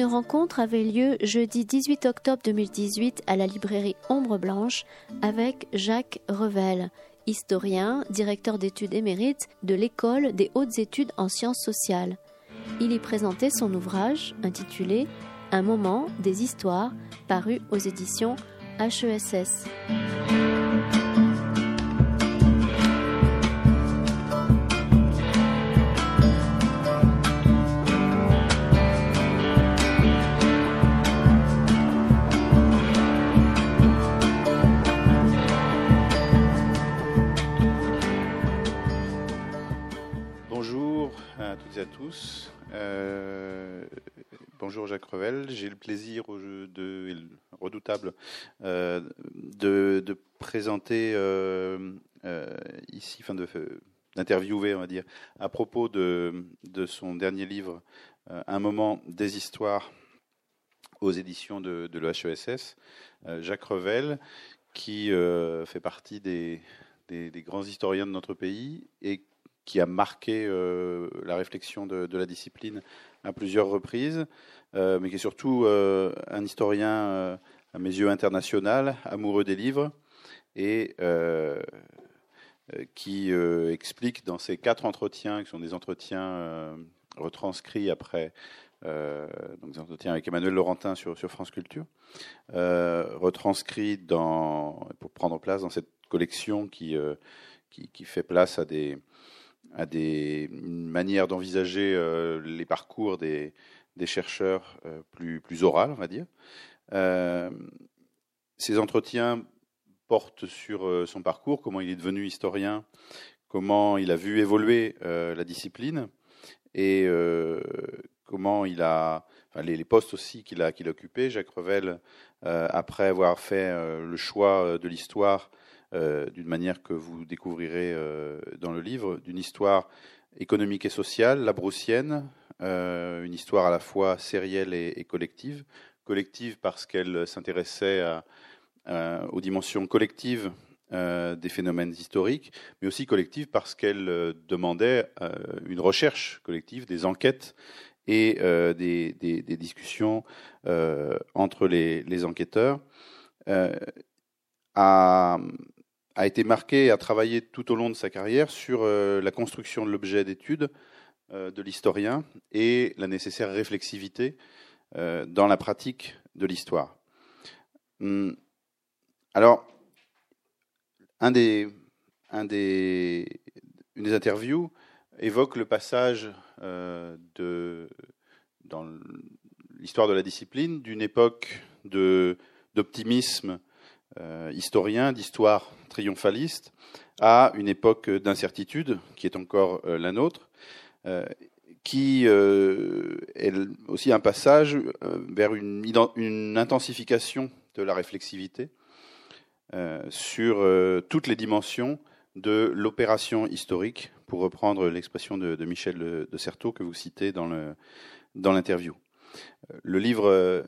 Une rencontre avait lieu jeudi 18 octobre 2018 à la librairie Ombre Blanche avec Jacques Revel, historien, directeur d'études émérite de l'École des hautes études en sciences sociales. Il y présentait son ouvrage intitulé Un moment des histoires, paru aux éditions HESS. Bonjour Jacques Revel, j'ai le plaisir redoutable euh, de, présenter euh, ici, enfin d'interviewer, on va dire, à propos de, son dernier livre, Un moment des histoires aux éditions de, de l'EHESS, Jacques Revel, qui fait partie des, grands historiens de notre pays et qui a marqué euh, la réflexion de, la discipline à plusieurs reprises, euh, mais qui est surtout euh, un historien, à mes yeux, international, amoureux des livres, et qui explique dans ces quatre entretiens, qui sont des entretiens retranscrits après donc des entretiens avec Emmanuel Laurentin sur, France Culture, retranscrits dans, pour prendre place dans cette collection qui, fait place à des, manières d'envisager euh, les parcours des, des chercheurs euh, plus, plus orales, on va dire. Euh, ces entretiens portent sur son parcours, comment il est devenu historien, comment il a vu évoluer la discipline et comment il a, les, postes aussi qu'il a, qu'il a occupés. Jacques Revel, après avoir fait le choix de l'histoire, euh, d'une manière que vous découvrirez euh, dans le livre, d'une histoire économique et sociale, la broussienne, euh, une histoire à la fois sérielle et, collective. Collective parce qu'elle s'intéressait aux dimensions collectives des phénomènes historiques, mais aussi collective parce qu'elle demandait une recherche collective, des enquêtes et des, discussions entre les, enquêteurs. à, a été marqué et a travaillé tout au long de sa carrière sur euh, la construction de l'objet d'étude euh, de l'historien et la nécessaire réflexivité euh, dans la pratique de l'histoire. Hum, alors, une des interviews évoque le passage de, dans l'histoire de la discipline d'une époque d'optimisme historien, d'histoire triomphaliste à une époque d'incertitude, qui est encore euh, la nôtre, euh, qui euh, est aussi un passage vers une, intensification de la réflexivité sur toutes les dimensions de l'opération historique, pour reprendre l'expression de, Michel de Certeau que vous citez dans l'interview. Le livre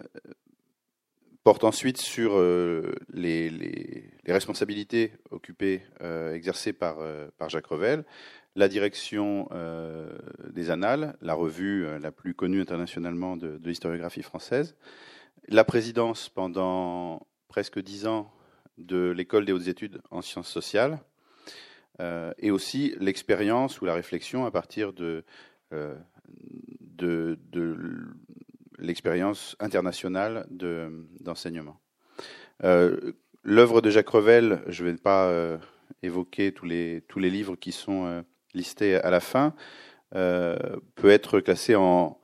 porte ensuite sur euh, les, responsabilités occupées, euh, exercées par, euh, par Jacques Revel, la direction des Annales, la revue la plus connue internationalement de, de l'historiographie française, la présidence pendant presque dix ans de l'école des hautes études en sciences sociales, et aussi l'expérience ou la réflexion à partir de, de, de l'expérience internationale d'enseignement. Euh, L'œuvre de Jacques Revel, je ne vais pas euh, évoquer tous les, tous les livres qui sont euh, listés à la fin, euh, peut être classée en,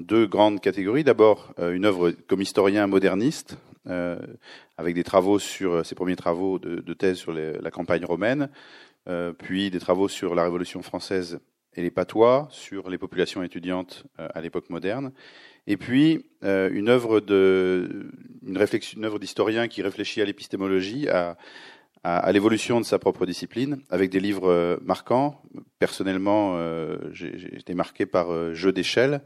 deux grandes catégories. D'abord, une œuvre comme historien moderniste, avec des travaux sur ses premiers travaux de, thèse sur la campagne romaine, puis des travaux sur la Révolution française et les patois, sur les populations étudiantes à l'époque moderne, et puis euh, une œuvre œuvre d'historien qui réfléchit à l'épistémologie, à, à, l'évolution de sa propre discipline, avec des livres euh, marquants. Personnellement, euh, j'ai été marqué par euh, Jeu d'échelle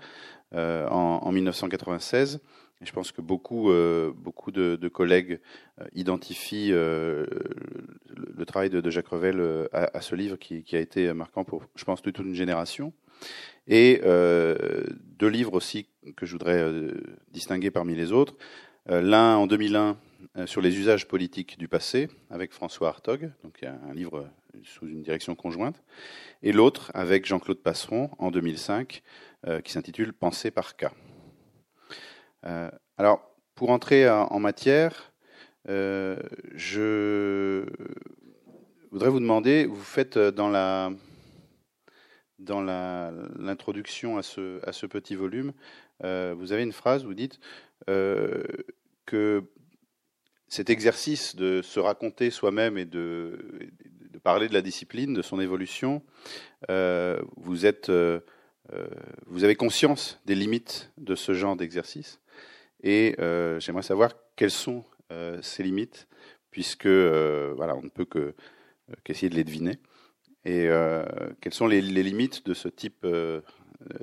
euh, en, en, 1996. Et je pense que beaucoup, beaucoup de, collègues identifient le, travail de, Jacques Revel à, à, ce livre qui, qui, a été marquant pour, je pense, toute une génération. Et deux livres aussi que je voudrais distinguer parmi les autres. L'un en 2001 sur les usages politiques du passé avec François Hartog, donc un livre sous une direction conjointe, et l'autre avec Jean-Claude Passeron en 2005 qui s'intitule Penser par cas. alors, pour entrer en matière, euh, je voudrais vous demander, vous faites euh, dans la dans l'introduction à ce, à ce petit volume, euh, vous avez une phrase, vous dites que cet exercice de se raconter soi-même et de, parler de la discipline, de son évolution, vous êtes, vous avez conscience des limites de ce genre d'exercice. Et j'aimerais savoir quelles sont euh, ses limites, puisque euh, on ne peut que qu'essayer de les deviner. Et euh, quelles sont les, limites de ce type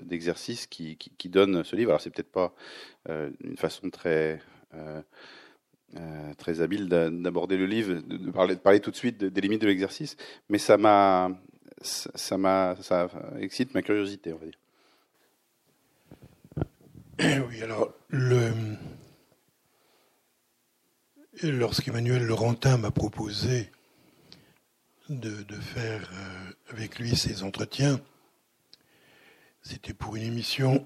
d'exercice qui, qui, donne ce livre? Alors c'est peut-être pas une façon très très habile d'aborder le livre, de parler, de parler tout de suite des limites de l'exercice, mais ça m'a ça m'a ça excite ma curiosité, on va dire. Oui, alors le Lorsqu'Emmanuel Laurentin m'a proposé de, faire euh, avec lui ces entretiens, c'était pour une émission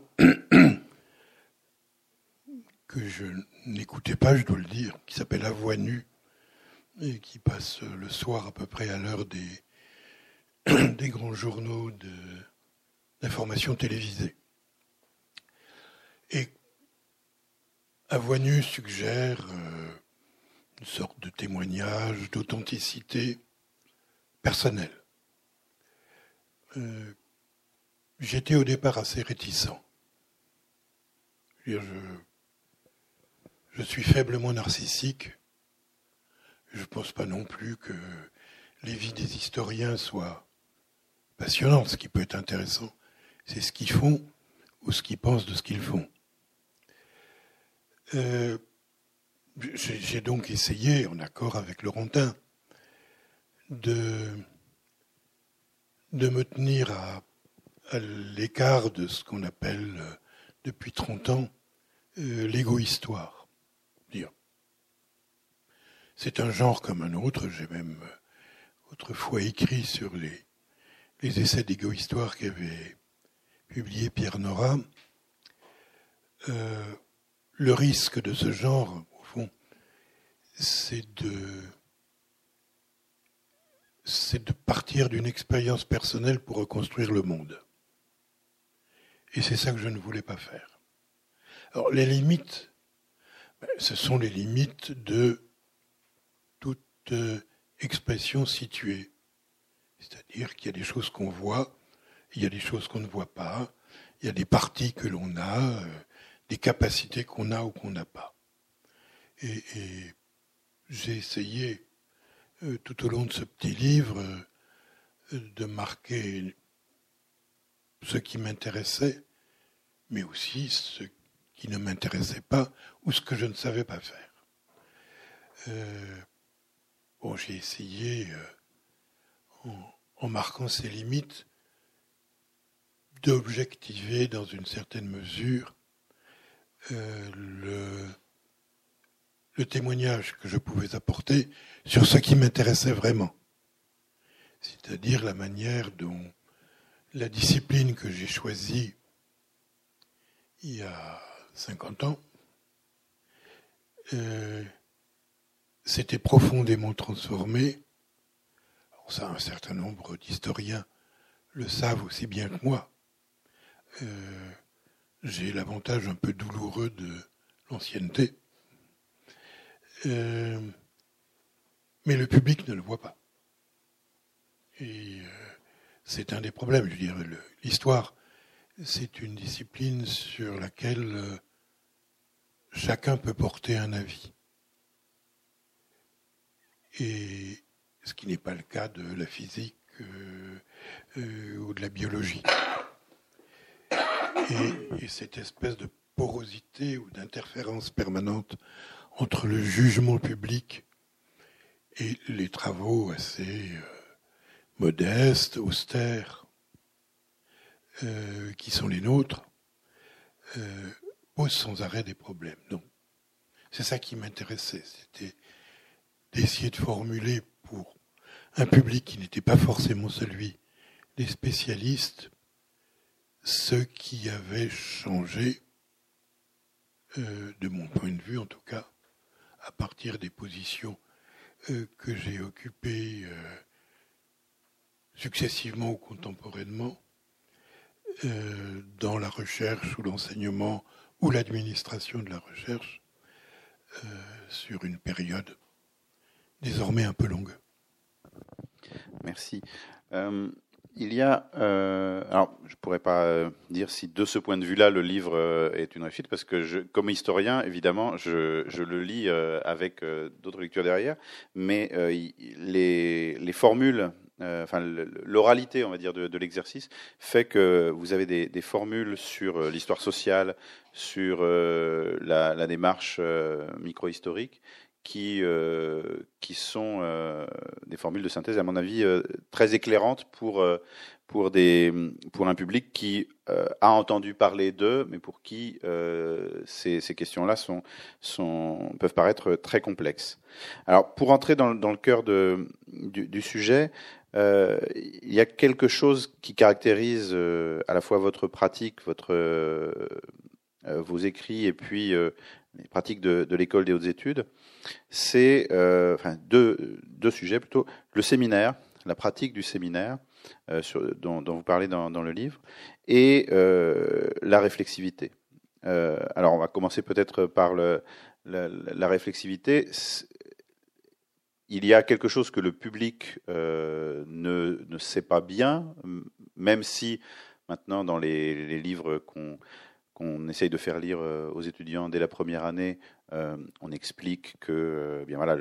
que je n'écoutais pas, je dois le dire, qui s'appelle À voix et qui passe le soir à peu près à l'heure des, des grands journaux d'information télévisée. Et À voix suggère euh, une sorte de témoignage d'authenticité personnelle. Euh, j'étais au départ assez réticent. Je, je suis faiblement narcissique. Je ne pense pas non plus que les vies des historiens soient passionnantes. Ce qui peut être intéressant, c'est ce qu'ils font ou ce qu'ils pensent de ce qu'ils font. Euh, j'ai donc essayé, en accord avec Laurentin, de, me tenir à, l'écart de ce qu'on appelle euh, depuis 30 ans euh, l'égo-histoire. C'est un genre comme un autre, j'ai même euh, autrefois écrit sur les, essais d'égo-histoire qu'avait publié Pierre Nora. le risque de ce genre, c'est de c'est de partir d'une expérience personnelle pour reconstruire le monde. Et c'est ça que je ne voulais pas faire. Alors les limites, ben, ce sont les limites de euh, expression située. C'est-à-dire qu'il y a des choses qu'on voit, il y a des choses qu'on ne voit pas, il y a des parties que l'on a, euh, des capacités qu'on a ou qu'on n'a pas. Et, j'ai essayé euh, tout au long de ce petit livre euh, de marquer ce qui m'intéressait, mais aussi ce qui ne m'intéressait pas ou ce que je ne savais pas faire. Euh, j'ai essayé, en, en, marquant ces limites, d'objectiver dans une certaine mesure le, le témoignage que je pouvais apporter sur ce qui m'intéressait vraiment. C'est-à-dire la manière dont la discipline que j'ai choisie il y a 50 ans euh, s'était profondément transformée. ça, un certain nombre d'historiens le savent aussi bien que moi. Euh, j'ai l'avantage un peu douloureux de l'ancienneté. Euh, mais le public ne le voit pas. Et euh, c'est un des problèmes. Je dire, l'histoire, c'est une discipline sur laquelle chacun peut porter un avis. Et ce qui n'est pas le cas de la physique ou de la biologie. Et, et cette espèce de porosité ou d'interférence permanente entre le jugement public et les travaux assez euh, modestes, austères euh, qui sont les nôtres, euh, posent sans arrêt des problèmes. Donc, c'est ça qui m'intéressait, c'était d'essayer de formuler pour un public qui n'était pas forcément celui des spécialistes ce qui avait changé, euh, de mon point de vue en tout cas, à partir des positions euh, que j'ai occupées euh, successivement ou contemporainement dans la recherche ou l'enseignement ou l'administration de la recherche sur une période désormais un peu longue. Merci. Il y a, euh, alors je pourrais pas euh, dire si de ce point de vue-là le livre euh, est une réussite parce que comme historien évidemment je, je le lis euh, avec d'autres lectures derrière, mais les, les, formules, enfin l'oralité on va dire de, de l'exercice fait que vous avez des, des formules sur l'histoire sociale, sur la, la, démarche micro-historique qui, euh, qui sont euh, des formules de synthèse, à mon avis, euh, très éclairantes pour, pour, des, pour un public qui a entendu parler d'eux, mais pour qui ces, ces questions-là sont, sont, peuvent paraître très complexes. Alors, pour entrer dans, dans le cœur de, du, du sujet, il y a quelque chose qui caractérise à la fois votre pratique, votre, vos écrits et puis les pratiques de, l'école des hautes études, c'est euh, deux, sujets plutôt. Le séminaire, la pratique du séminaire, euh, dont, vous parlez dans, le livre, et euh, la réflexivité. Alors, on va commencer peut-être par la, la, réflexivité. Il y a quelque chose que le public ne, sait pas bien, même si maintenant dans les livres qu'on qu'on essaye de faire lire aux étudiants dès la première année, euh, on explique que euh, bien voilà,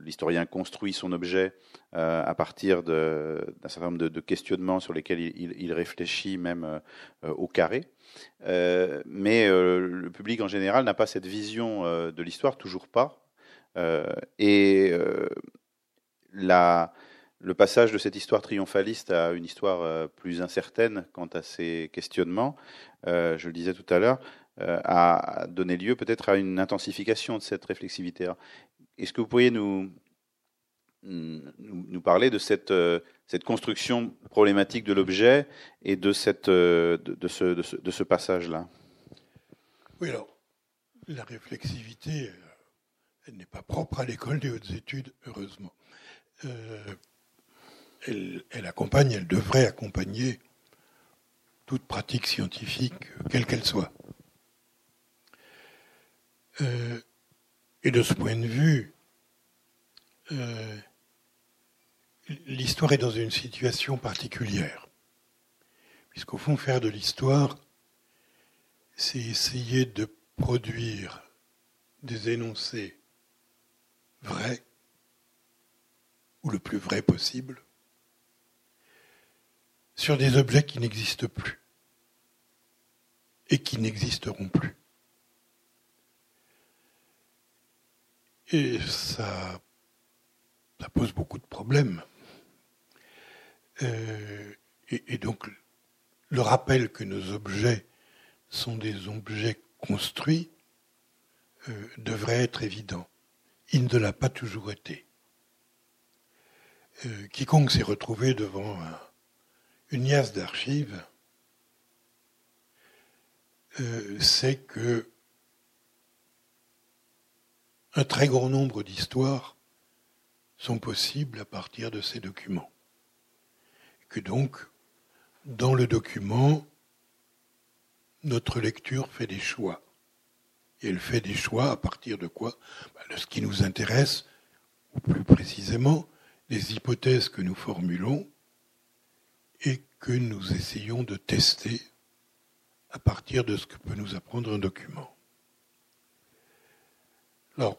l'historien construit son objet euh, à partir d'un certain nombre de, questionnements sur lesquels il, réfléchit même au carré. mais le public en général n'a pas cette vision de l'histoire, toujours pas. et la, le passage de cette histoire triomphaliste à une histoire plus incertaine quant à ses questionnements, je le disais tout à l'heure, euh, a donné lieu peut-être à une intensification de cette réflexivité. Est-ce que vous pourriez nous, nous, parler de cette, euh, cette construction problématique de l'objet et de, cette, euh, de, ce, de ce, de ce passage-là? Oui, alors, la réflexivité, elle n'est pas propre à l'école des hautes études, heureusement. Elle, accompagne, elle devrait accompagner toute pratique scientifique, quelle qu'elle soit. Euh, et de ce point de vue, euh, l'histoire est dans une situation particulière. Puisqu'au fond, faire de l'histoire, c'est essayer de produire des énoncés vrais, ou le plus vrai possible, sur des objets qui n'existent plus et qui n'existeront plus. Et ça, pose beaucoup de problèmes. Euh, et, et, donc, le rappel que nos objets sont des objets construits euh, devrait être évident. Il ne l'a pas toujours été. Euh, quiconque s'est retrouvé devant un, une niasse d'archives euh, sait que un très grand nombre d'histoires sont possibles à partir de ces documents. Que donc, dans le document, notre lecture fait des choix. Et elle fait des choix à partir de quoi? Bah, De ce qui nous intéresse, ou plus précisément, des hypothèses que nous formulons et que nous essayons de tester à partir de ce que peut nous apprendre un document. Alors,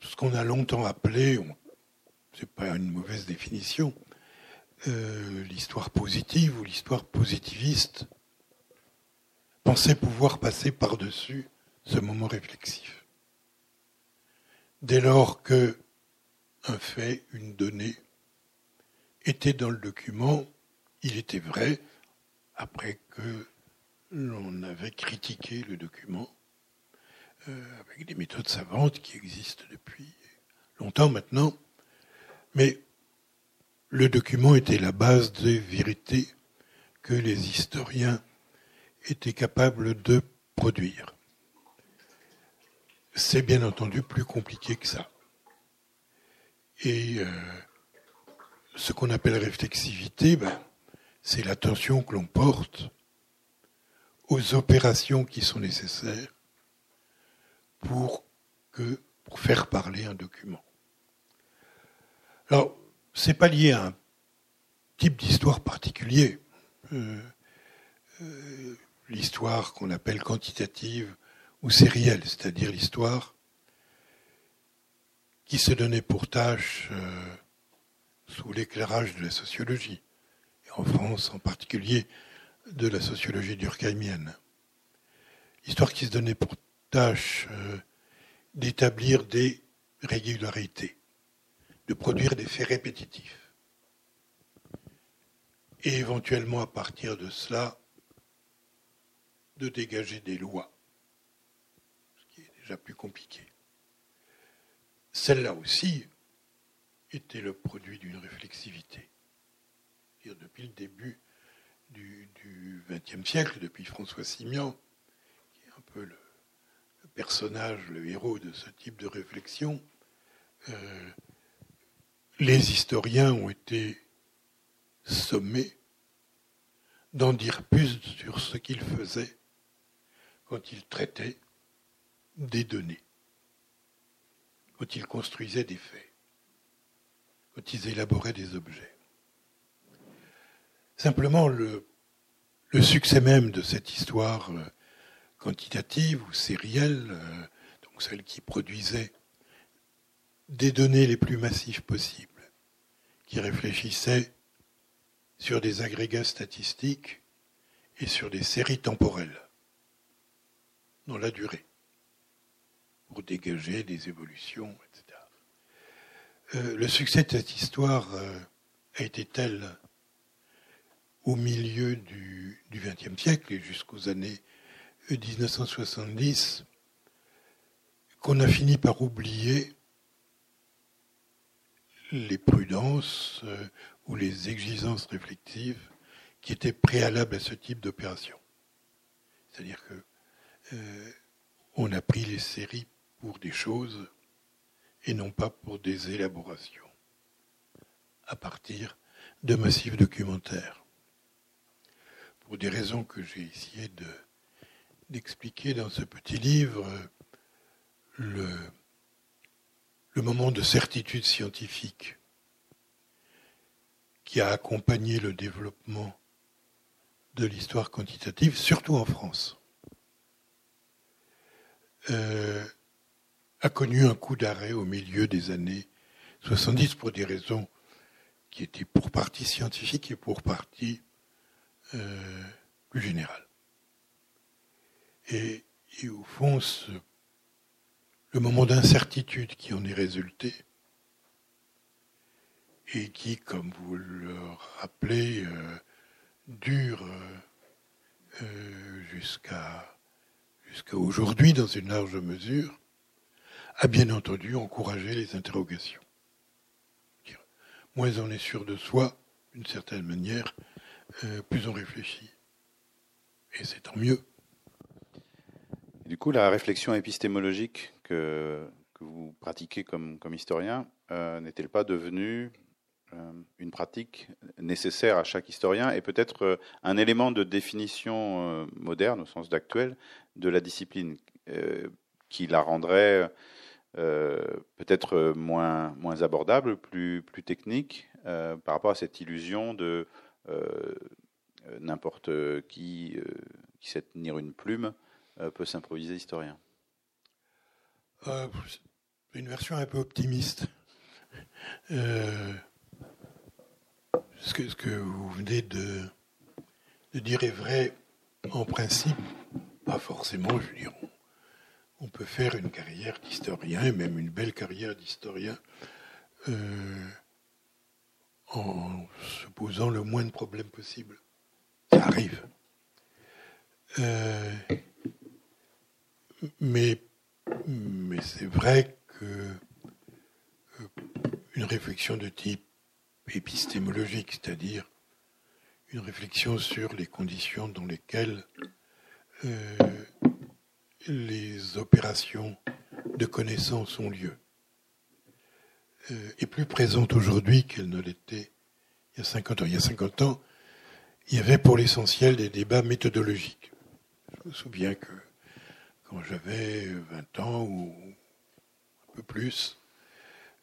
ce qu'on a longtemps appelé, c'est pas une mauvaise définition, euh, l'histoire positive ou l'histoire positiviste, pensait pouvoir passer par-dessus ce moment réflexif. Dès lors que un fait, une donnée, était dans le document, il était vrai, après que l'on avait critiqué le document euh, avec des méthodes savantes qui existent depuis longtemps maintenant. Mais le document était la base des vérités que les historiens étaient capables de produire. C'est bien entendu plus compliqué que ça. Et euh, ce qu'on appelle réflexivité, ben, c'est l'attention que l'on porte aux opérations qui sont nécessaires pour, faire parler un document. Alors, c'est pas lié à un type d'histoire particulier. Euh, euh, l'histoire qu'on appelle quantitative ou sérielle, c'est-à-dire l'histoire qui se donnait pour tâche euh, sous l'éclairage de la sociologie, et en France en particulier de la sociologie durkheimienne. L'histoire qui se donnait pour tâche d'établir des régularités, de produire des faits répétitifs. Et éventuellement, à partir de cela, de dégager des lois, ce qui est déjà plus compliqué. Celle-là aussi était le produit d'une réflexivité. Depuis le début du XXe siècle, depuis François Simian, qui est un peu le, personnage, le héros de ce type de réflexion, euh, les historiens ont été sommés d'en dire plus sur ce qu'ils faisaient quand ils traitaient des données, quand ils construisaient des faits, quand ils élaboraient des objets. Simplement, le, succès même de cette histoire euh, quantitative ou sérielle, euh, donc celle qui produisait des données les plus massives possibles, qui réfléchissaient sur des agrégats statistiques et sur des séries temporelles dans la durée, pour dégager des évolutions, etc. Euh, le succès de cette histoire euh, a été tel au milieu du XXe siècle et jusqu'aux années 1970 qu'on a fini par oublier les prudences euh, ou les exigences réflexives qui étaient préalables à ce type d'opération. C'est-à-dire que euh, on a pris les séries pour des choses et non pas pour des élaborations à partir de massifs documentaires. Pour des raisons que j'ai essayé de d'expliquer dans ce petit livre le, le moment de certitude scientifique qui a accompagné le développement de l'histoire quantitative, surtout en France, euh, a connu un coup d'arrêt au milieu des années 70 pour des raisons qui étaient pour partie scientifiques et pour partie euh, plus générales. Et, au fond, le moment d'incertitude qui en est résulté, et qui, comme vous le rappelez, euh, dure euh, jusqu'à jusqu'à aujourd'hui dans une large mesure, a bien entendu encouragé les interrogations. Moins on est sûr de soi, d'une certaine manière, plus on réfléchit. Et c'est tant mieux. Du coup, la réflexion épistémologique que, vous pratiquez comme, historien euh, n'est-elle pas devenue euh, une pratique nécessaire à chaque historien et peut-être euh, un élément de définition moderne, au sens d'actuel, de la discipline, qui la rendrait peut-être moins, moins abordable, plus, plus technique, par rapport à cette illusion de n'importe qui qui sait tenir une plume euh, peut s'improviser historien euh, Une version un peu optimiste. Euh, ce, que, vous venez de, de, dire est vrai en principe, pas forcément, je dire. On, peut faire une carrière d'historien, et même une belle carrière d'historien, en se posant le moins de problèmes possible. Ça arrive. mais mais c'est vrai que une réflexion de type épistémologique, c'est-à-dire une réflexion sur les conditions dans lesquelles euh, les opérations de connaissance ont lieu, euh, est plus présente aujourd'hui qu'elle ne l'était il y a 50 ans. Il y a 50 ans, il y avait pour l'essentiel des débats méthodologiques. Je me souviens que quand j'avais 20 ans ou un peu plus,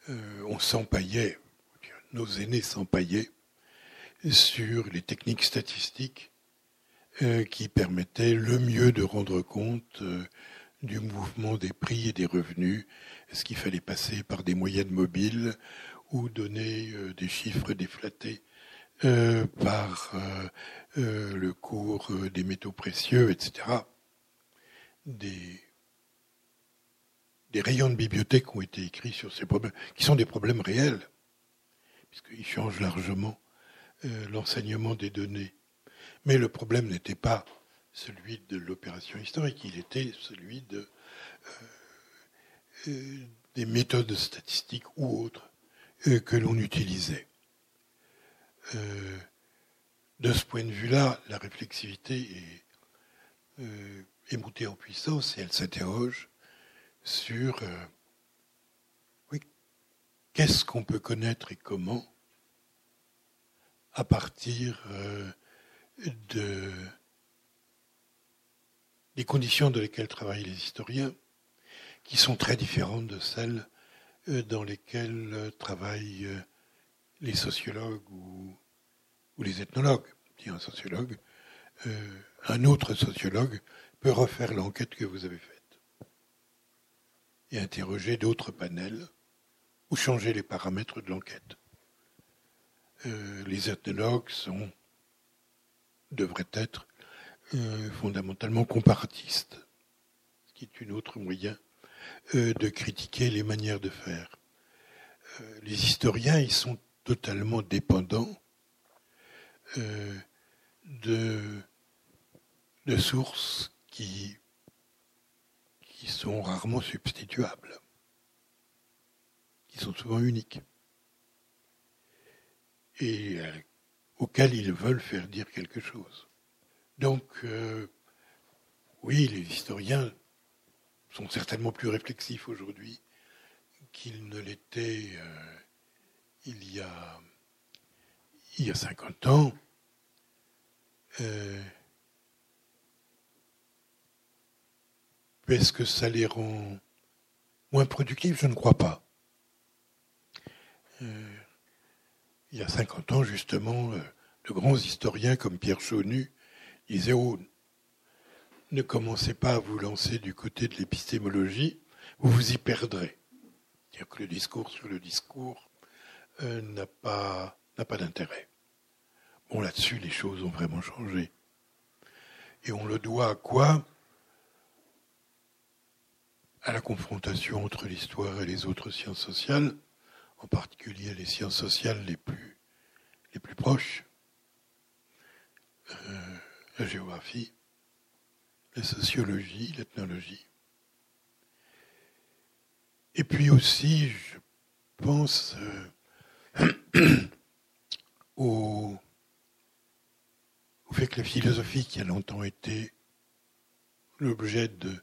euh, on s'empaillait, nos aînés s'empaillaient sur les techniques statistiques qui permettaient le mieux de rendre compte euh, du mouvement des prix et des revenus. Est-ce qu'il fallait passer par des moyennes mobiles ou donner des chiffres déflatés par le cours des métaux précieux, etc. Des, rayons de bibliothèque ont été écrits sur ces problèmes, qui sont des problèmes réels, puisqu'ils changent largement euh, l'enseignement des données. Mais le problème n'était pas celui de l'opération historique, il était celui euh, euh, des méthodes statistiques ou autres que l'on utilisait. de ce point de vue-là, la réflexivité est, est montée en puissance et elle s'interroge sur qu'est-ce qu'on peut connaître et comment à partir euh, de, des conditions dans lesquelles travaillent les historiens, qui sont très différentes de celles euh, dans lesquelles euh, travaillent les sociologues ou, les ethnologues. un sociologue, un autre sociologue peut refaire l'enquête que vous avez faite et interroger d'autres panels ou changer les paramètres de l'enquête. Euh, les ethnologues sont, devraient être euh, fondamentalement comparatistes, ce qui est une autre moyen euh, de critiquer les manières de faire. les historiens, ils sont totalement dépendants de, de sources qui, qui sont rarement substituables, qui sont souvent uniques et euh, auxquels ils veulent faire dire quelque chose. Donc, euh, oui, les historiens sont certainement plus réflexifs aujourd'hui qu'ils ne l'étaient euh, il, y a, il y a 50 ans. Est-ce que ça les rend moins productifs? Je ne crois pas il y a 50 ans, justement, euh, de grands historiens comme Pierre Chaunu disaient oh, ne commencez pas à vous lancer du côté de l'épistémologie, vous vous y perdrez. C'est-à-dire que le discours sur le discours euh, n'a pas, n'a pas d'intérêt. Bon, là-dessus, les choses ont vraiment changé. Et on le doit à quoi? À la confrontation entre l'histoire et les autres sciences sociales, en particulier les sciences sociales les plus, les plus proches, euh, la géographie, la sociologie, l'ethnologie. Et puis aussi, je pense euh, au, au fait que la philosophie, qui a longtemps été l'objet de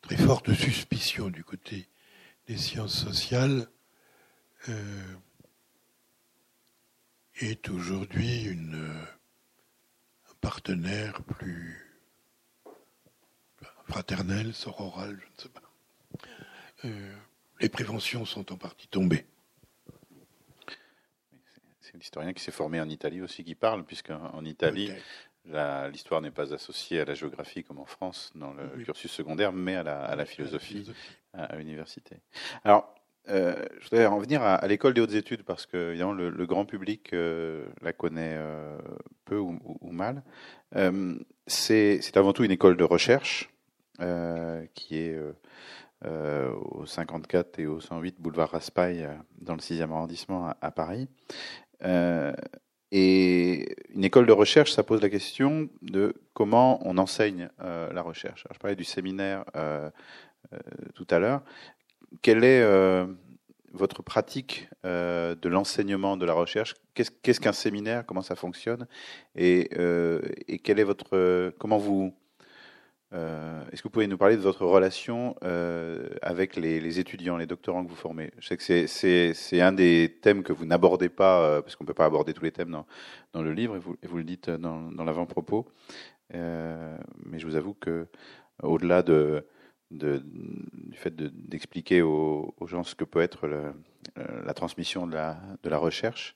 très fortes suspicions du côté des sciences sociales, euh, est aujourd'hui une, un partenaire plus fraternel, sororal, je ne sais pas. Euh, les préventions sont en partie tombées. C'est l'historien qui s'est formé en Italie aussi qui parle, puisqu'en Italie, l'histoire n'est pas associée à la géographie comme en France dans le cursus secondaire, mais à la, à la philosophie à l'université. Alors, euh, je voudrais en venir à, l'école des hautes études parce que évidemment, le, grand public euh, la connaît euh, peu ou, mal. c'est avant tout une école de recherche qui est au 54 et au 108 boulevard Raspail dans le 6e arrondissement à, Paris. et une école de recherche, ça pose la question de comment on enseigne la recherche. je parlais du séminaire tout à l'heure. Quelle est votre pratique de l'enseignement de la recherche? Qu'est-ce qu'un séminaire? Comment ça fonctionne? Et, et quel est votre comment vous euh, est-ce que vous pouvez nous parler de votre relation euh, avec les, étudiants, les doctorants que vous formez? Je sais que c'est un des thèmes que vous n'abordez pas, euh, parce qu'on ne peut pas aborder tous les thèmes dans, le livre, et vous, vous, le dites dans, dans l'avant-propos. mais je vous avoue que, au-delà de, du fait d'expliquer aux, gens ce que peut être le, la transmission de la, recherche,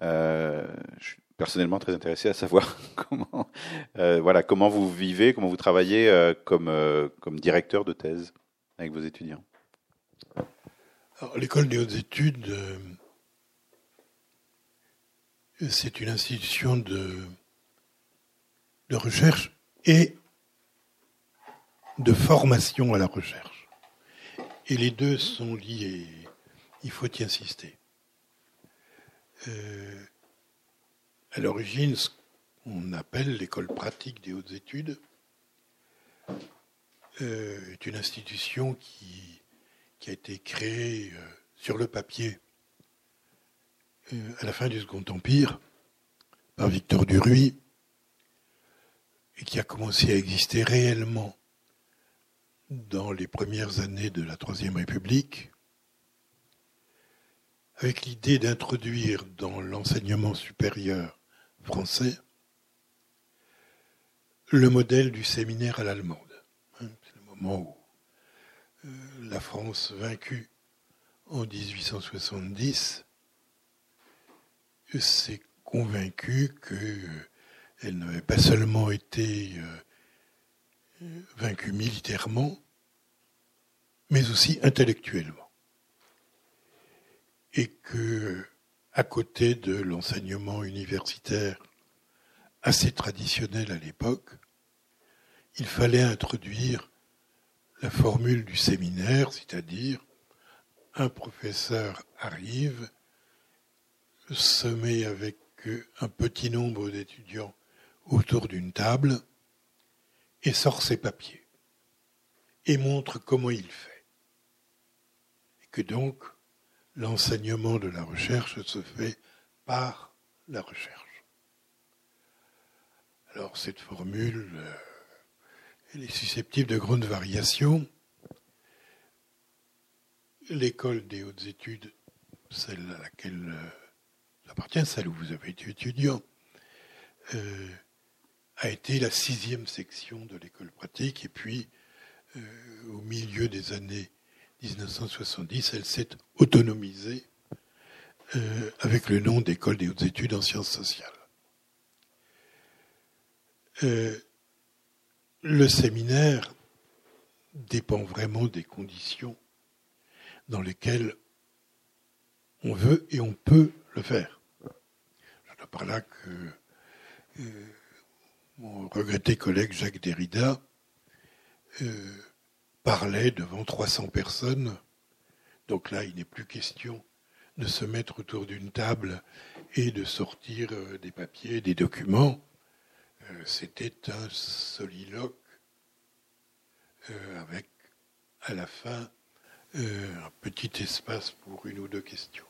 je suis personnellement très intéressé à savoir comment, euh, voilà, comment vous vivez, comment vous travaillez euh, comme, euh, comme directeur de thèse avec vos étudiants. L'école des hautes études, c'est une institution de, de recherche et de formation à la recherche. Et les deux sont liés. Il faut y insister. Euh, à l'origine ce qu'on appelle l'école pratique des hautes études, euh, est une institution qui, a été créée euh, sur le papier à la fin du Second Empire par Victor Duruy et qui a commencé à exister réellement dans les premières années de la Troisième République, avec l'idée d'introduire dans l'enseignement supérieur français le modèle du séminaire à l'allemande. Hein, c'est le moment où euh, la France vaincue en 1870 s'est convaincue qu'elle euh, n'avait pas seulement été vaincue militairement, mais aussi intellectuellement. Et que à côté de l'enseignement universitaire assez traditionnel à l'époque, il fallait introduire la formule du séminaire, c'est-à-dire un professeur arrive, se met avec un petit nombre d'étudiants autour d'une table et sort ses papiers et montre comment il fait. Et que donc l'enseignement de la recherche se fait par la recherche. Alors cette formule, euh, elle est susceptible de grandes variations. L'école des hautes études, celle à laquelle euh, j'appartiens, celle où vous avez été étudiant, euh, a été la sixième section de l'école pratique, et puis au milieu des années 1970, elle s'est autonomisée euh, avec le nom d'École des hautes études en sciences sociales. Euh, le séminaire dépend vraiment des conditions dans lesquelles on veut et on peut le faire. Je par là que euh, mon regretté collègue Jacques Derrida parlait devant 300 personnes. Donc là, il n'est plus question de se mettre autour d'une table et de sortir euh, des papiers, des documents. Euh, c'était un soliloque euh, avec à la fin un petit espace pour une ou deux questions.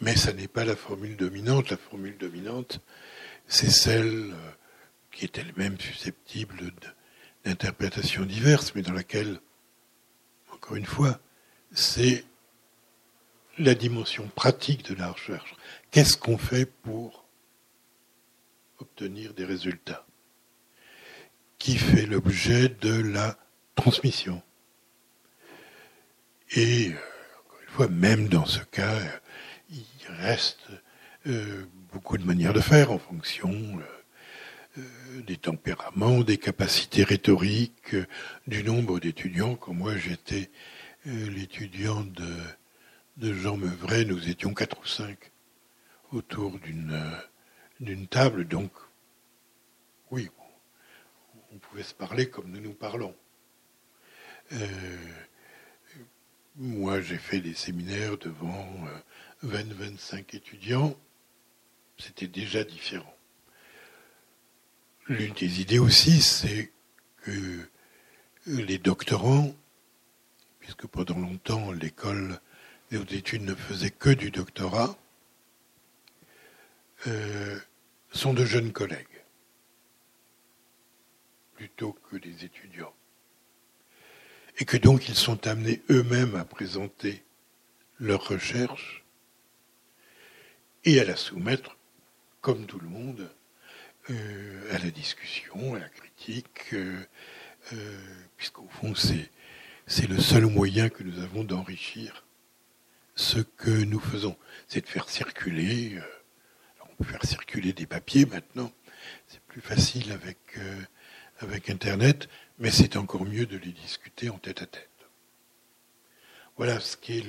Mais ça n'est pas la formule dominante. La formule dominante, c'est celle qui est elle-même susceptible d'interprétations diverses, mais dans laquelle, encore une fois, c'est la dimension pratique de la recherche. Qu'est-ce qu'on fait pour obtenir des résultats qui fait l'objet de la transmission? Et, encore une fois, même dans ce cas, il reste euh, beaucoup de manières de faire en fonction euh, euh, des tempéraments, des capacités rhétoriques, euh, du nombre d'étudiants. Quand moi j'étais euh, l'étudiant de, de Jean Meuvray, nous étions quatre ou cinq autour d'une table, donc oui, on pouvait se parler comme nous nous parlons. moi, j'ai fait des séminaires devant 20-25 étudiants. c'était déjà différent. L'une des idées aussi, c'est que les doctorants, puisque pendant longtemps l'école des hautes études ne faisait que du doctorat, euh, sont de jeunes collègues, plutôt que des étudiants. Et que donc ils sont amenés eux-mêmes à présenter leurs recherches et à la soumettre, comme tout le monde, euh, à la discussion, à la critique, euh, puisqu'au fond c'est, c'est le seul moyen que nous avons d'enrichir ce que nous faisons. C'est de faire circuler faire circuler des papiers maintenant. C'est plus facile avec, euh, avec Internet, mais c'est encore mieux de les discuter en tête à tête. Voilà ce qu'est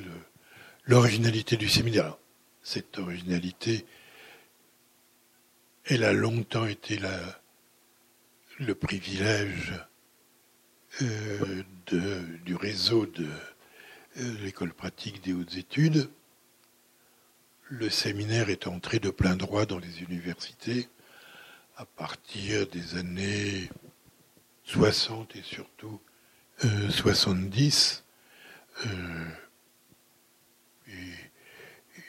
l'originalité du séminaire. Cette originalité, elle a longtemps été le privilège euh, de, du réseau de euh, l'école pratique des hautes études le séminaire est entré de plein droit dans les universités à partir des années 60 et surtout 70. Euh, euh,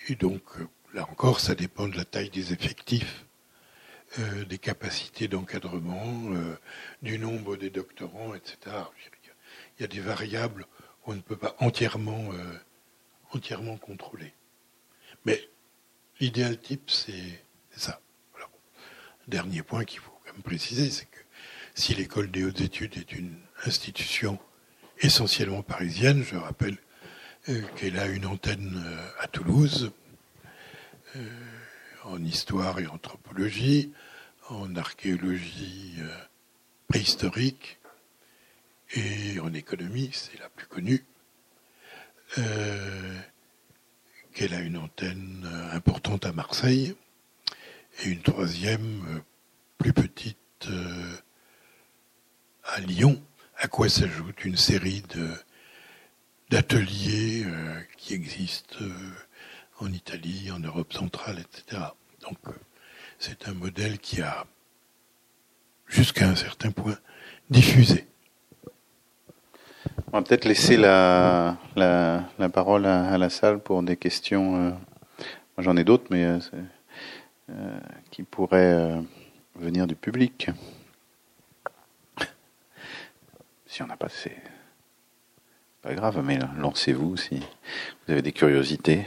et, donc, là encore, ça dépend de la taille des effectifs, euh, des capacités d'encadrement, du nombre des doctorants, etc. Il y a des variables qu'on ne peut pas entièrement, entièrement contrôler. Mais l'idéal type, c'est ça. Dernier point qu'il faut quand même préciser, c'est que si l'école des hautes études est une institution essentiellement parisienne, je rappelle euh, qu'elle a une antenne euh, à Toulouse, euh, en histoire et anthropologie, en archéologie préhistorique et en économie, c'est la plus connue qu'elle a une antenne euh, importante à Marseille et une troisième euh, plus petite euh, à Lyon, à quoi s'ajoute une série d'ateliers qui existent en Italie, en Europe centrale, etc. Donc c'est un modèle qui a, jusqu'à un certain point, diffusé. On va peut-être laisser la, la, parole à, la salle pour des questions. Euh, moi, j'en ai d'autres, mais euh, euh, qui pourraient venir du public. Si on n'a pas, c'est pas grave, mais lancez-vous si vous avez des curiosités.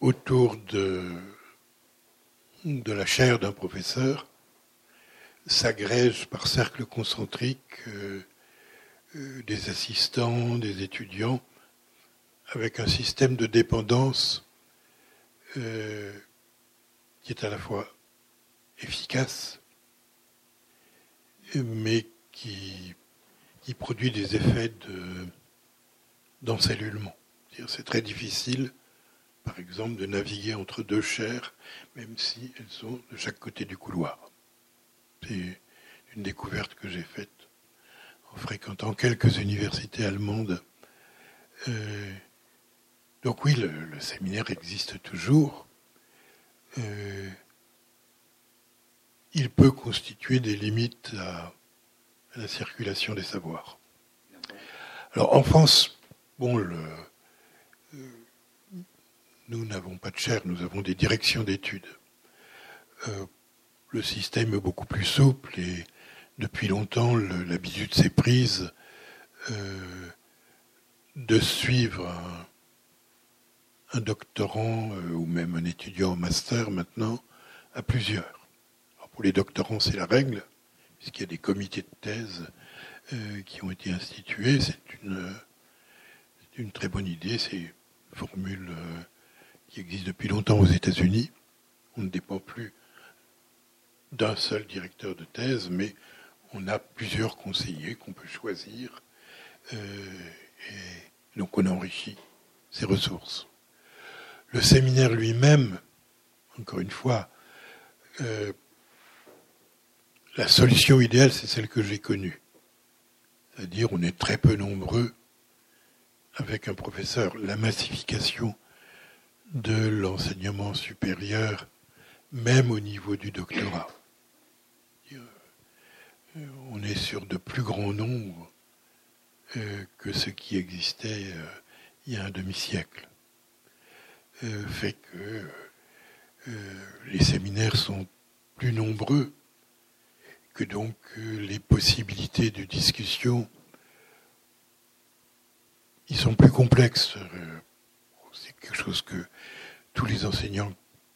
autour de, la chaire d'un professeur, s'agrègent par cercle concentrique euh, des assistants, des étudiants, avec un système de dépendance euh, qui est à la fois efficace, mais qui produit des effets d'encellulement. C'est très difficile, par exemple, de naviguer entre deux chaires, même si elles sont de chaque côté du couloir. C'est une découverte que j'ai faite en fréquentant quelques universités allemandes. Euh, donc oui, le, séminaire existe toujours. Euh, il peut constituer des limites à, la circulation des savoirs. Alors en France, bon, le, nous n'avons pas de chaire, nous avons des directions d'études. Euh, le système est beaucoup plus souple et depuis longtemps l'habitude s'est prise de suivre un, doctorant euh, ou même un étudiant en master maintenant à plusieurs. pour les doctorants, c'est la règle, puisqu'il y a des comités de thèse euh, qui ont été institués. C'est une, une très bonne idée. C'est une formule euh, qui existe depuis longtemps aux États-Unis, On ne dépend plus d'un seul directeur de thèse, mais on a plusieurs conseillers qu'on peut choisir. Euh, et donc on enrichit ses ressources. Le séminaire lui-même, encore une fois, euh, la solution idéale, c'est celle que j'ai connue. C'est-à-dire, on est très peu nombreux avec un professeur. La massification de l'enseignement supérieur, même au niveau du doctorat. Euh, on est sur de plus grands nombres euh, que ce qui existait euh, il y a un demi-siècle. fait que les séminaires sont plus nombreux, que donc les possibilités de discussion ils sont plus complexes. Quelque chose que tous les enseignants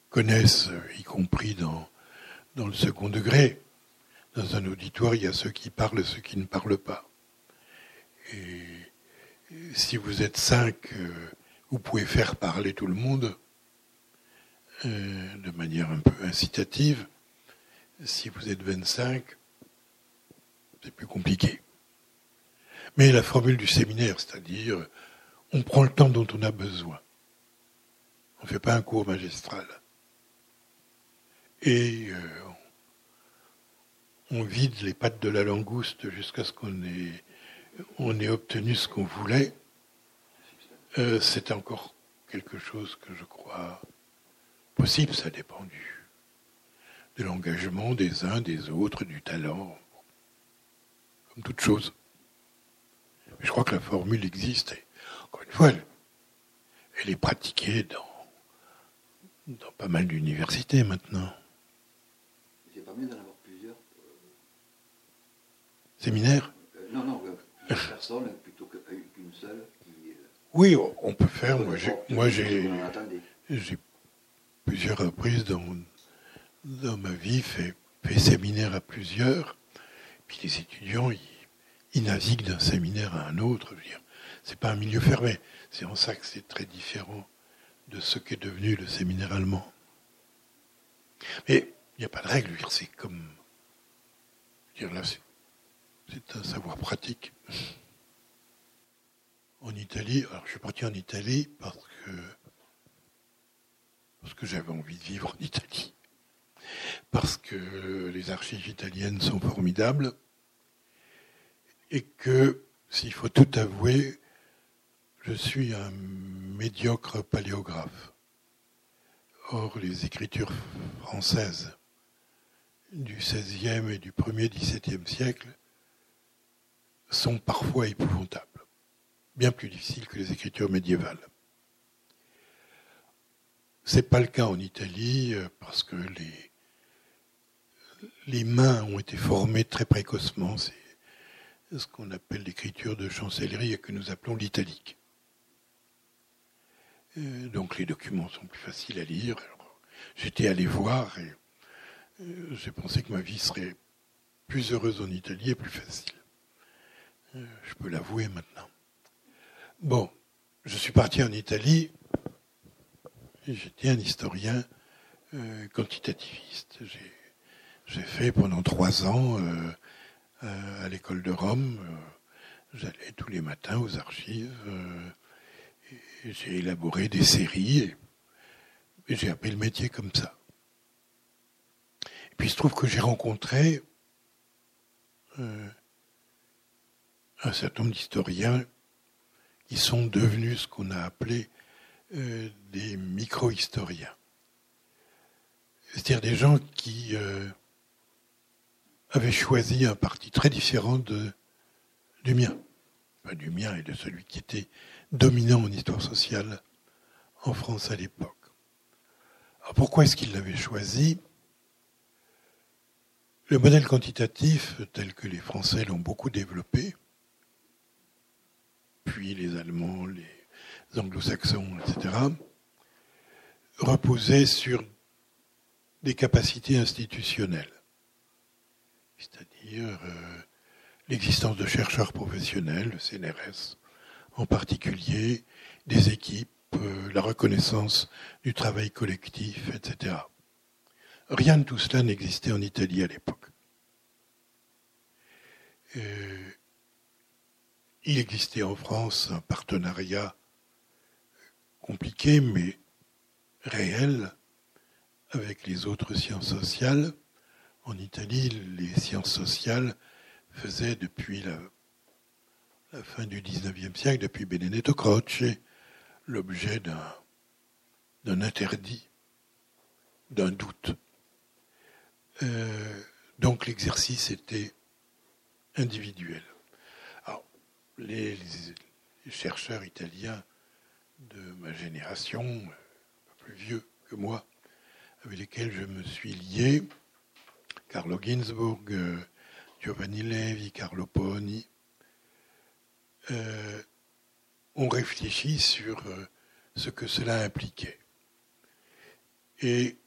connaissent, y compris dans, dans le second degré. Dans un auditoire, il y a ceux qui parlent et ceux qui ne parlent pas. Et si vous êtes cinq, euh, vous pouvez faire parler tout le monde euh, de manière un peu incitative. Si vous êtes 25, c'est plus compliqué. Mais la formule du séminaire, c'est-à-dire on prend le temps dont on a besoin. On ne fait pas un cours magistral. Et euh, on vide les pattes de la langouste jusqu'à ce qu'on ait, obtenu ce qu'on voulait. Euh, c'est encore quelque chose que je crois possible, ça dépend du, de l'engagement des uns, des autres, du talent, comme toute chose. Je crois que la formule existe. Encore une fois, elle, est pratiquée dans, dans pas mal d'universités maintenant. C'est pas mieux d'en avoir plusieurs euh, Séminaires euh, Non, non, euh, plusieurs personnes plutôt qu'une seule. Qui, oui, on peut faire. Moi, j'ai, moi, j'ai, j'ai plusieurs reprises dans, dans ma vie fait, fait séminaire à plusieurs. Puis les étudiants, ils, ils naviguent d'un séminaire à un autre. Je veux dire, c'est pas un milieu fermé. C'est en ça que c'est très différent de ce qu'est devenu le séminaire allemand. Mais il n'y a pas de règle. C'est comme. Dire là, c'est un savoir pratique. En Italie, alors je suis parti en Italie parce que parce que j'avais envie de vivre en Italie, parce que les archives italiennes sont formidables et que, s'il faut tout avouer, je suis un médiocre paléographe. Or, les écritures françaises du XVIe et du 1er XVIIe siècle sont parfois épouvantables, bien plus difficiles que les écritures médiévales. Ce n'est pas le cas en Italie euh, parce que les, les mains ont été formées très précocement ce qu'on appelle l'écriture de chancellerie et que nous appelons l'italique. Euh, donc les documents sont plus faciles à lire. J'étais allé voir et euh, j'ai pensé que ma vie serait plus heureuse en Italie et plus facile. Euh, je peux l'avouer maintenant. Bon, je suis parti en Italie. J'étais un historien quantitativiste. J'ai fait pendant trois ans à l'école de Rome. J'allais tous les matins aux archives. Euh, j'ai élaboré des séries et, j'ai appris le métier comme ça. Et puis il se trouve que j'ai rencontré un certain nombre d'historiens qui sont devenus ce qu'on a appelé des micro-historiens. C'est-à-dire des gens qui avait choisi un parti très différent du mien. Pas du mien et de celui qui était dominant en histoire sociale en France à l'époque. Alors pourquoi est-ce qu'il l'avait choisi? Le modèle quantitatif, tel que les Français l'ont beaucoup développé, puis les Allemands, les Anglo-Saxons, etc., reposait sur des capacités institutionnelles c'est-à-dire euh, l'existence de chercheurs professionnels, le CNRS en particulier, des équipes, euh, la reconnaissance du travail collectif, etc. Rien de tout cela n'existait en Italie à l'époque. Euh, il existait en France un partenariat compliqué mais réel avec les autres sciences sociales. En Italie, les sciences sociales faisaient depuis la, fin du XIXe siècle, depuis Benedetto Croce, l'objet d'un interdit, d'un doute. Euh, donc l'exercice était individuel. Les, chercheurs italiens de ma génération, plus vieux que moi, avec lesquels je me suis lié, Carlo Ginzburg, euh, Giovanni Levi, Carlo Poni, euh, ont réfléchi sur euh, ce que cela impliquait. Et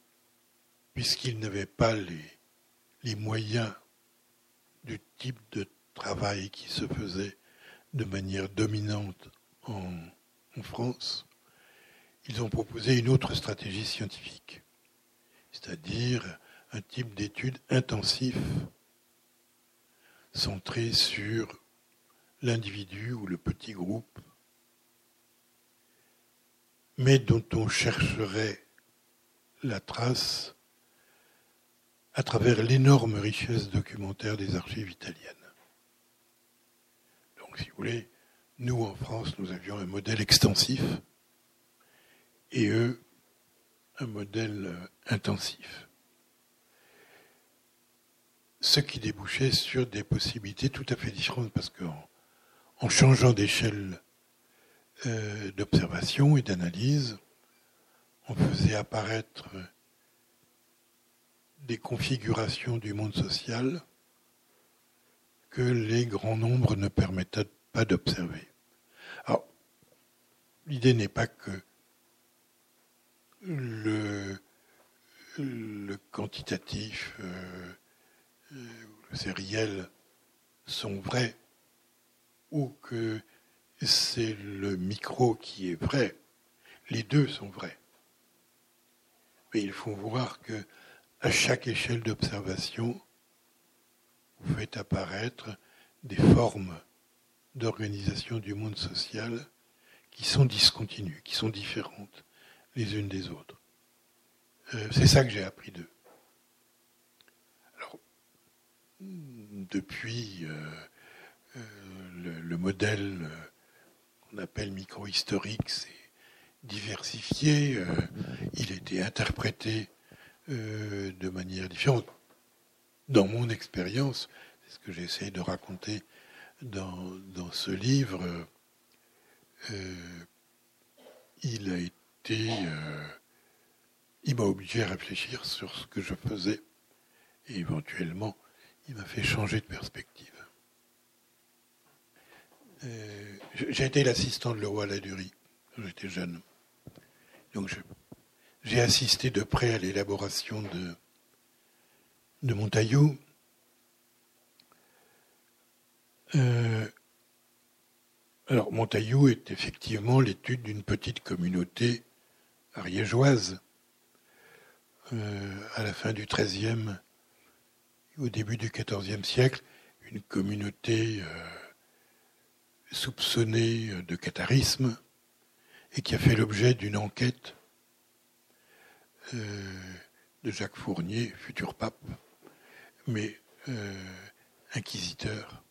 puisqu'ils n'avaient pas les, les moyens du type de travail qui se faisait de manière dominante en, France, ils ont proposé une autre stratégie scientifique, c'est-à-dire un type d'étude intensif centré sur l'individu ou le petit groupe, mais dont on chercherait la trace à travers l'énorme richesse documentaire des archives italiennes. Donc, si vous voulez, nous en France, nous avions un modèle extensif et eux, un modèle euh, intensif. Ce qui débouchait sur des possibilités tout à fait différentes parce qu'en en changeant d'échelle euh, d'observation et d'analyse, on faisait apparaître des configurations du monde social que les grands nombres ne permettaient pas d'observer. Alors, l'idée n'est pas que le, quantitatif, euh, euh, le sériel sont vrais, ou que c'est le micro qui est vrai. Les deux sont vrais. Mais il faut voir que à chaque échelle d'observation, vous faites apparaître des formes d'organisation du monde social qui sont discontinues, qui sont différentes les unes des autres. Euh, c'est ça que j'ai appris d'eux. Alors, depuis euh, euh, le, modèle qu'on appelle micro-historique, c'est diversifié, il a été interprété euh, de manière différente. Dans mon expérience, c'est ce que j'essaie de raconter dans, dans ce livre, euh, il a été. Euh, il m'a obligé à réfléchir sur ce que je faisais et éventuellement, il m'a fait changer de perspective. J'ai été l'assistant de Leroy Ladurie quand j'étais jeune. Donc j'ai assisté de près à l'élaboration de, Montaillou. Euh, alors, Montaillou est effectivement l'étude d'une petite communauté ariégeoise euh, à la fin du XIIIe, au début du XIVe siècle, une communauté euh, soupçonnée de catharisme et qui a fait l'objet d'une enquête euh, de Jacques Fournier, futur pape, mais euh, inquisiteur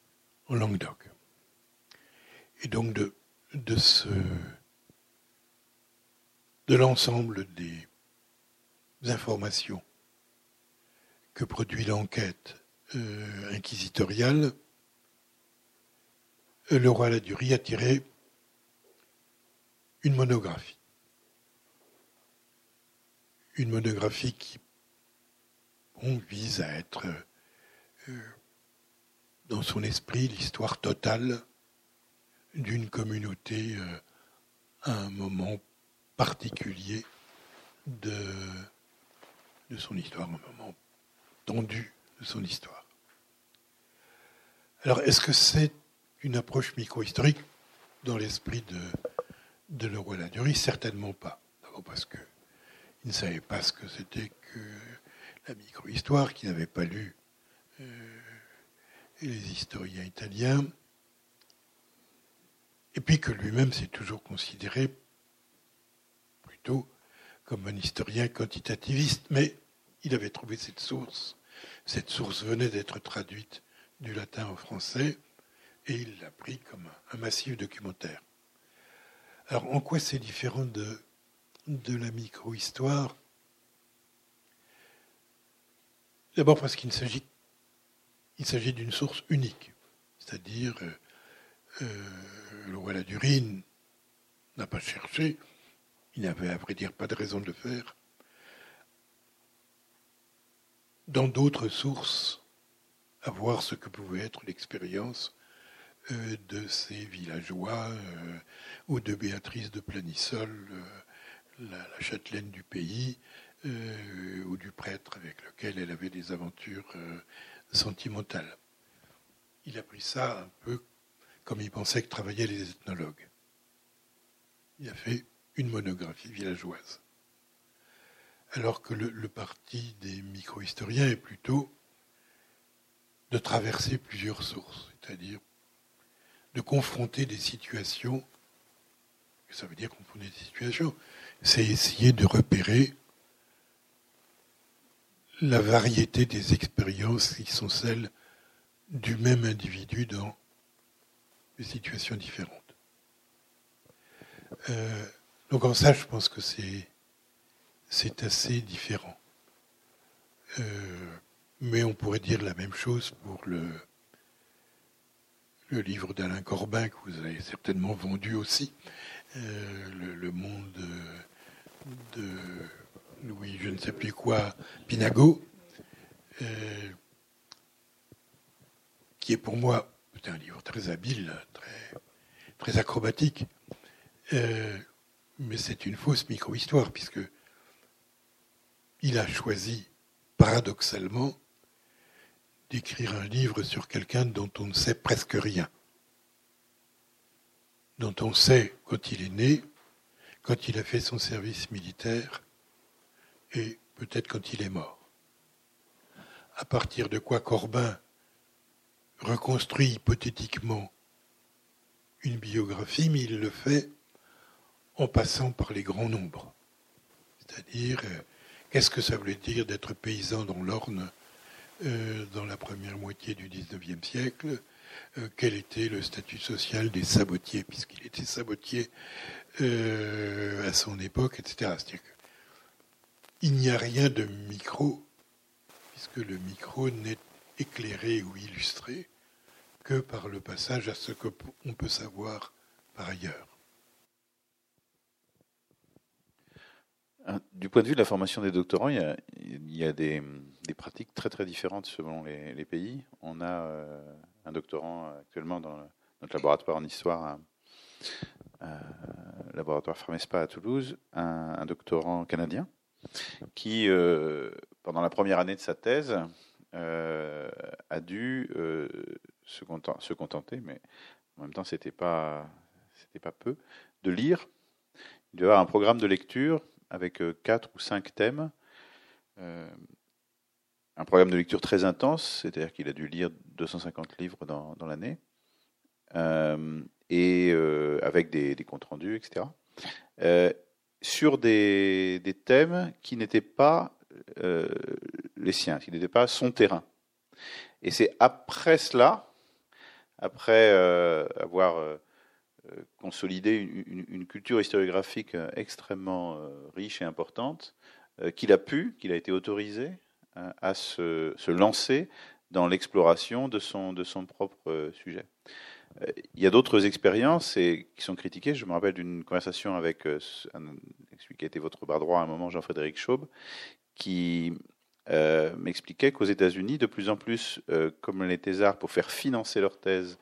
en Languedoc. Et donc de, de l'ensemble des informations que produit l'enquête euh, inquisitoriale, le roi Ladurie a tiré une monographie une monographie qui vise à être euh, dans son esprit l'histoire totale d'une communauté euh, à un moment particulier de, de son histoire, un moment tendu de son histoire. Alors, est-ce que c'est une approche micro-historique dans l'esprit de, de Leroy Ladurie Certainement pas. D'abord parce que il ne savait pas ce que c'était que la micro-histoire, qui n'avait pas lu euh, les historiens italiens, et puis que lui-même s'est toujours considéré plutôt comme un historien quantitativiste, mais il avait trouvé cette source. Cette source venait d'être traduite du latin au français, et il l'a pris comme un massif documentaire. Alors en quoi c'est différent de, de la micro-histoire? D'abord parce qu'il s'agit, il s'agit d'une source unique, c'est-à-dire euh, euh, le roi Durine n'a pas cherché, il n'avait à vrai dire pas de raison de le faire. Dans d'autres sources, à voir ce que pouvait être l'expérience de ces villageois ou de Béatrice de Planissol, la, la, châtelaine du pays, euh, ou du prêtre avec lequel elle avait des aventures euh, sentimentales. Il a pris ça un peu comme il pensait que travaillaient les ethnologues. Il a fait une monographie villageoise. Alors que le, le parti des micro-historiens est plutôt de traverser plusieurs sources, c'est-à-dire de confronter des situations. Ça veut dire confronter des situations. C'est essayer de repérer la variété des expériences qui sont celles du même individu dans des situations différentes. Euh, donc en ça, je pense que c'est assez différent. Euh, mais on pourrait dire la même chose pour le le livre d'Alain Corbin que vous avez certainement vendu aussi, euh, le, monde de, de Louis, je ne sais plus quoi, Pinago, euh, qui est pour moi un livre très habile, très, très acrobatique, euh, mais c'est une fausse micro-histoire, puisque il a choisi, paradoxalement, d'écrire un livre sur quelqu'un dont on ne sait presque rien, dont on sait quand il est né, quand il a fait son service militaire, et peut-être quand il est mort. À partir de quoi Corbin reconstruit hypothétiquement une biographie, mais il le fait en passant par les grands nombres. C'est-à-dire, euh, qu'est-ce que ça voulait dire d'être paysan dans l'Orne dans la première moitié du XIXe siècle euh, Quel était le statut social des sabotiers, puisqu'il était sabotier euh, à son époque, etc. C'est-à-dire il n'y a rien de micro, puisque le micro n'est éclairé ou illustré que par le passage à ce qu'on peut savoir par ailleurs. Du point de vue de la formation des doctorants, il y a, des, pratiques très très différentes selon les, pays. On a euh, un doctorant actuellement dans notre laboratoire en histoire, un, un laboratoire Fermespa à Toulouse, un, doctorant canadien qui, euh, pendant la première année de sa thèse, euh, a dû euh, se, content, se, contenter, mais en même temps, c'était pas, c'était pas peu, de lire. Il devait avoir un programme de lecture avec quatre ou cinq thèmes. un programme de lecture très intense, c'est-à-dire qu'il a dû lire 250 livres dans, dans l'année, et avec des, des, comptes rendus, etc sur des, des thèmes qui n'étaient pas euh, les siens, qui n'étaient pas son terrain. Et c'est après cela, après euh, avoir euh, consolidé une, culture historiographique extrêmement euh, riche et importante, euh, qu'il a pu, qu'il a été autorisé hein, à se, lancer dans l'exploration de son, de son propre sujet. Il y a d'autres expériences et, qui sont critiquées. Je me rappelle d'une conversation avec euh, celui qui a été votre bras droit à un moment, Jean-Frédéric Schaub, qui euh, m'expliquait qu'aux États-Unis, de plus en plus, euh, comme les thésards, pour faire financer leur thèse, euh,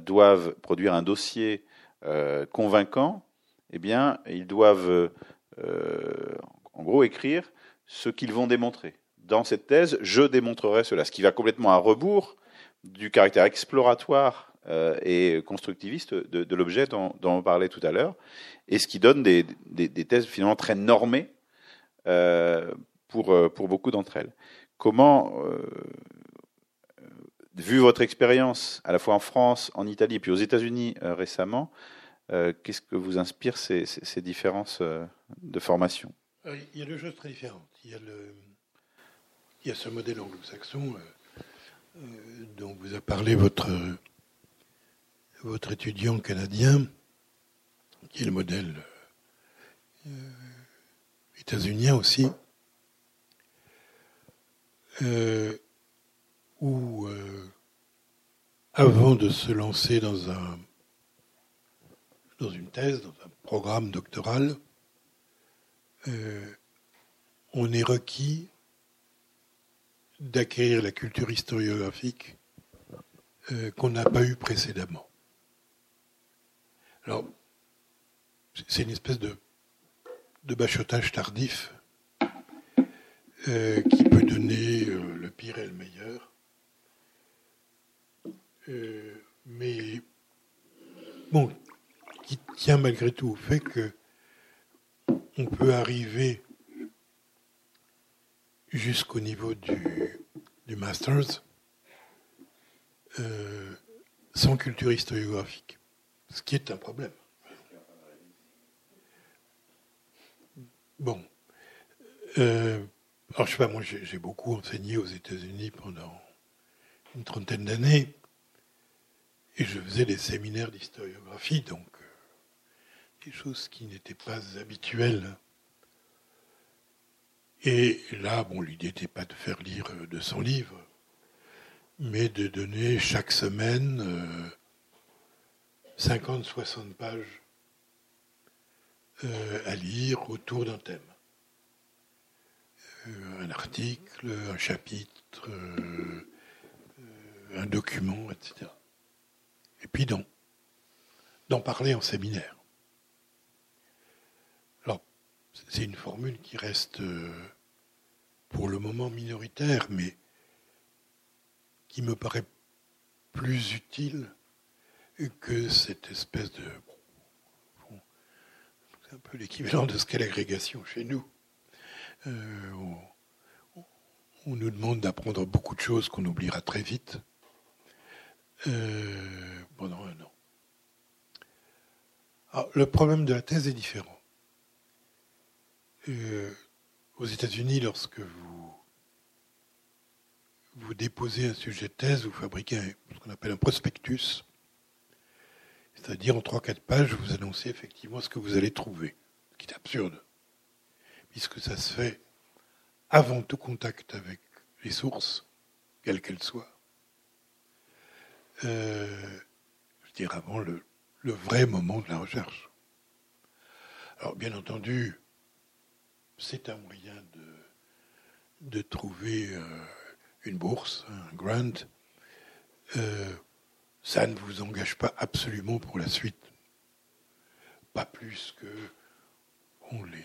doivent produire un dossier euh, convaincant, eh bien, ils doivent, euh, en gros, écrire ce qu'ils vont démontrer. Dans cette thèse, je démontrerai cela, ce qui va complètement à rebours du caractère exploratoire euh, et constructiviste de, l'objet dont, on parlait tout à l'heure, et ce qui donne des, thèses finalement très normées, euh, pour, pour beaucoup d'entre elles. Comment, vu votre expérience à la fois en France, en Italie puis aux États-Unis récemment, qu'est-ce que vous inspire ces, ces, différences de formation? Il y a deux choses très différentes. Il y a, ce modèle anglo-saxon dont vous a parlé votre, votre étudiant canadien, qui est le modèle euh, états-unien aussi, euh, où, euh, avant de se lancer dans, un, dans une thèse, dans un programme doctoral, on est requis d'acquérir la culture historiographique qu'on n'a pas eue précédemment. Alors, c'est une espèce de, de bachotage tardif euh, qui peut donner euh, le pire et le meilleur. Euh, mais bon, qui tient malgré tout au fait que on peut arriver jusqu'au niveau du, du Masters sans culture historiographique ce qui est un problème. Bon. Euh, alors, je sais pas, moi, j'ai beaucoup enseigné aux États-Unis pendant une trentaine d'années. Et je faisais des séminaires d'historiographie, donc euh, des choses qui n'étaient pas habituelles. Et là, bon, l'idée n'était pas de faire lire 200 livres, mais de donner chaque semaine euh, 50-60 pages euh, à lire autour d'un thème. Euh, un article, un chapitre, euh, un document, etc. Et puis d'en parler en séminaire. Alors, c'est une formule qui reste pour le moment minoritaire, mais qui me paraît plus utile que cette espèce de... c'est un peu l'équivalent de ce qu'est l'agrégation chez nous. Euh, on, nous demande d'apprendre beaucoup de choses qu'on oubliera très vite pendant un an. Alors, le problème de la thèse est différent. Euh, aux États-Unis, lorsque vous, vous déposez un sujet de thèse, vous fabriquez ce qu'on appelle un prospectus. C'est-à-dire en 3-4 pages, vous annoncez effectivement ce que vous allez trouver, ce qui est absurde, puisque ça se fait avant tout contact avec les sources, quelles qu'elles soient. Euh, je dirais avant le, vrai moment de la recherche. Alors bien entendu, c'est un moyen de, trouver euh, une bourse, un grant. Euh, ça ne vous engage pas absolument pour la suite. Pas plus que les,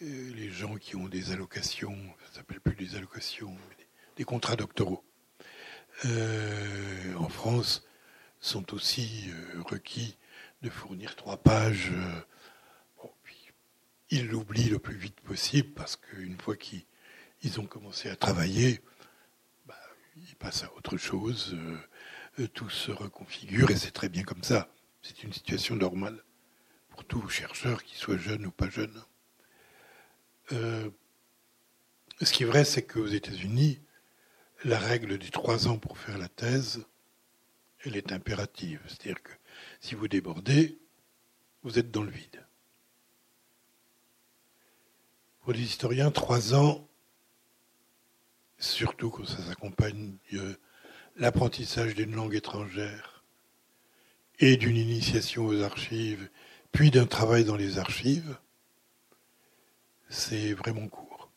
les gens qui ont des allocations, ça s'appelle plus des allocations, mais des, contrats doctoraux. Euh, en France, sont aussi euh, requis de fournir trois pages. ils l'oublient le plus vite possible parce qu'une fois qu'ils ont commencé à travailler, bah, ils passent à autre chose tout se reconfigure et c'est très bien comme ça. C'est une situation normale pour tout chercheur, qu'il soit jeune ou pas jeune. Euh, ce qui est vrai, c'est qu'aux États-Unis, la règle des trois ans pour faire la thèse, elle est impérative. C'est-à-dire que si vous débordez, vous êtes dans le vide. Pour les historiens, trois ans, surtout quand ça s'accompagne l'apprentissage d'une langue étrangère et d'une initiation aux archives, puis d'un travail dans les archives, c'est vraiment court.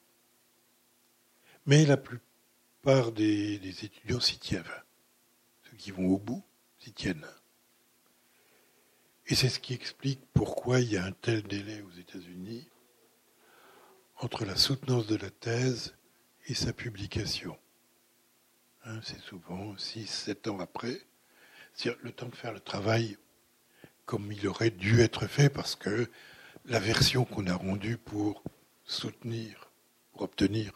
Mais la plupart des, étudiants s'y tiennent. Ceux qui vont au bout s'y tiennent. Et c'est ce qui explique pourquoi il y a un tel délai aux États-Unis entre la soutenance de la thèse et sa publication. Hein, c'est souvent 6, 7 ans après. C'est le temps de faire le travail comme il aurait dû être fait parce que la version qu'on a rendue pour soutenir pour obtenir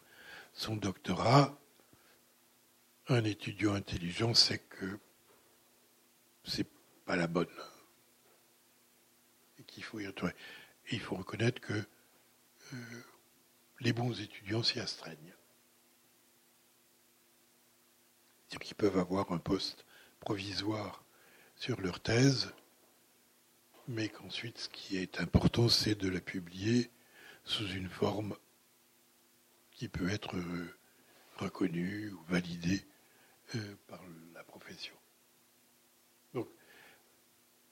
son doctorat, un étudiant intelligent sait que c'est pas la bonne et qu'il faut y il faut reconnaître que euh, les bons étudiants s'y astreignent. C'est-à-dire qu'ils peuvent avoir un poste provisoire sur leur thèse, mais qu'ensuite ce qui est important, c'est de la publier sous une forme qui peut être euh, reconnue ou validée euh, par la profession. Donc,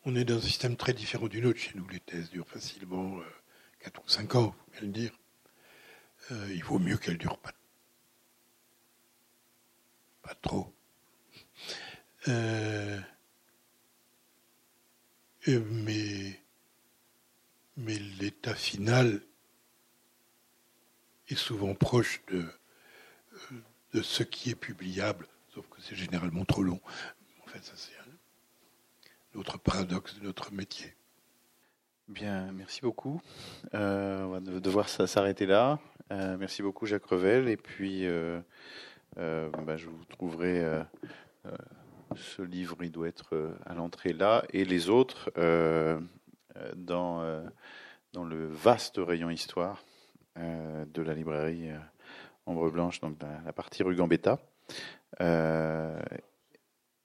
on est dans un système très différent du nôtre. Chez nous, les thèses durent facilement 4 ou 5 ans, faut bien le dire. Euh, il vaut mieux qu'elles durent pas, pas trop. Euh, mais l'état final est souvent proche de ce qui est publiable, sauf que c'est généralement trop long. En fait, ça c'est un autre paradoxe de notre métier. Bien, merci beaucoup. Euh, on va devoir s'arrêter là. Euh, merci beaucoup Jacques Revel. Et puis, euh, bah, je vous trouverai ce livre, il doit être à l'entrée là, et les autres dans, dans le vaste rayon histoire de la librairie Ombre Blanche, donc la, partie rue Gambetta.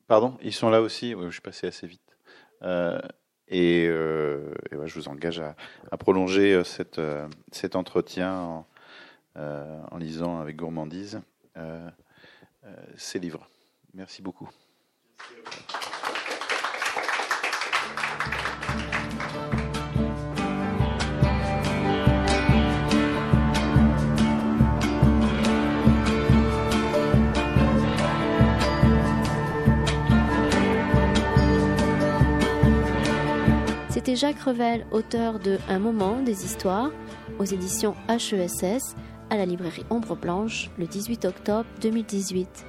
Pardon, ils sont là aussi. je suis passé assez vite. Et, euh, je vous engage à, prolonger euh, euh, cet entretien en, lisant avec gourmandise ces livres. Merci beaucoup. C'était Jacques Revel, auteur de Un moment des histoires, aux éditions HESS, à la librairie Ombre Blanche, le 18 octobre 2018.